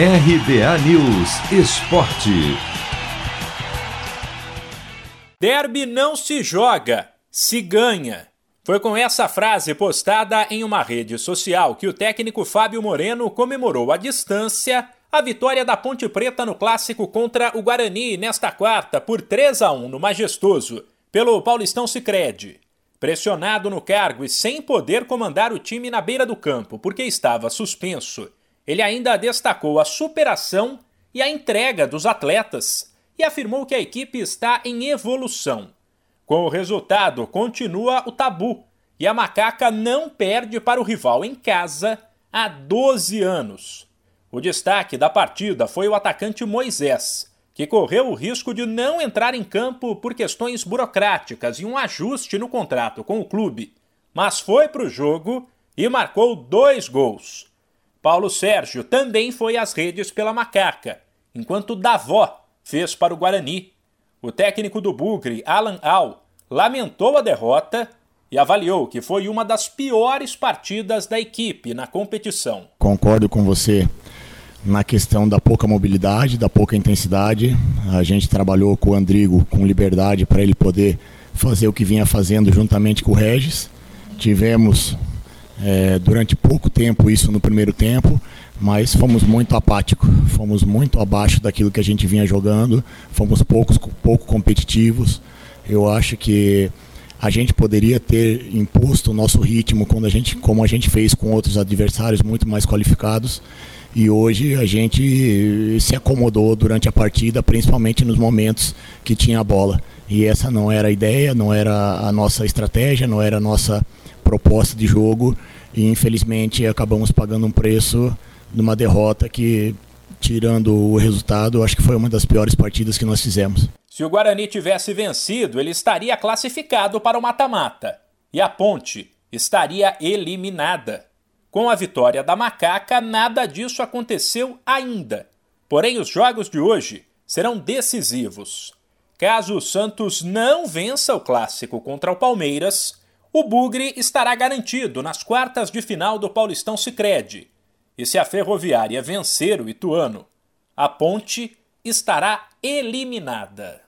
RBA News Esporte. Derby não se joga, se ganha. Foi com essa frase postada em uma rede social que o técnico Fábio Moreno comemorou à distância a vitória da Ponte Preta no clássico contra o Guarani nesta quarta por 3 a 1 no Majestoso, pelo Paulistão Sicredi. Pressionado no cargo e sem poder comandar o time na beira do campo porque estava suspenso ele ainda destacou a superação e a entrega dos atletas e afirmou que a equipe está em evolução. Com o resultado, continua o tabu e a macaca não perde para o rival em casa há 12 anos. O destaque da partida foi o atacante Moisés, que correu o risco de não entrar em campo por questões burocráticas e um ajuste no contrato com o clube, mas foi para o jogo e marcou dois gols. Paulo Sérgio também foi às redes pela Macaca, enquanto Davó fez para o Guarani. O técnico do Bugre, Alan Al, lamentou a derrota e avaliou que foi uma das piores partidas da equipe na competição. Concordo com você na questão da pouca mobilidade, da pouca intensidade. A gente trabalhou com o Andrigo com liberdade para ele poder fazer o que vinha fazendo juntamente com o Regis. Tivemos é, durante pouco tempo isso no primeiro tempo, mas fomos muito apáticos, fomos muito abaixo daquilo que a gente vinha jogando, fomos poucos, pouco competitivos. Eu acho que a gente poderia ter imposto o nosso ritmo quando a gente, como a gente fez com outros adversários muito mais qualificados. E hoje a gente se acomodou durante a partida, principalmente nos momentos que tinha a bola. E essa não era a ideia, não era a nossa estratégia, não era a nossa proposta de jogo e infelizmente acabamos pagando um preço numa derrota que, tirando o resultado, acho que foi uma das piores partidas que nós fizemos. Se o Guarani tivesse vencido, ele estaria classificado para o mata-mata e a Ponte estaria eliminada. Com a vitória da Macaca, nada disso aconteceu ainda. Porém, os jogos de hoje serão decisivos. Caso o Santos não vença o clássico contra o Palmeiras, o Bugre estará garantido nas quartas de final do Paulistão Sicredi. E se a Ferroviária vencer o Ituano, a Ponte estará eliminada.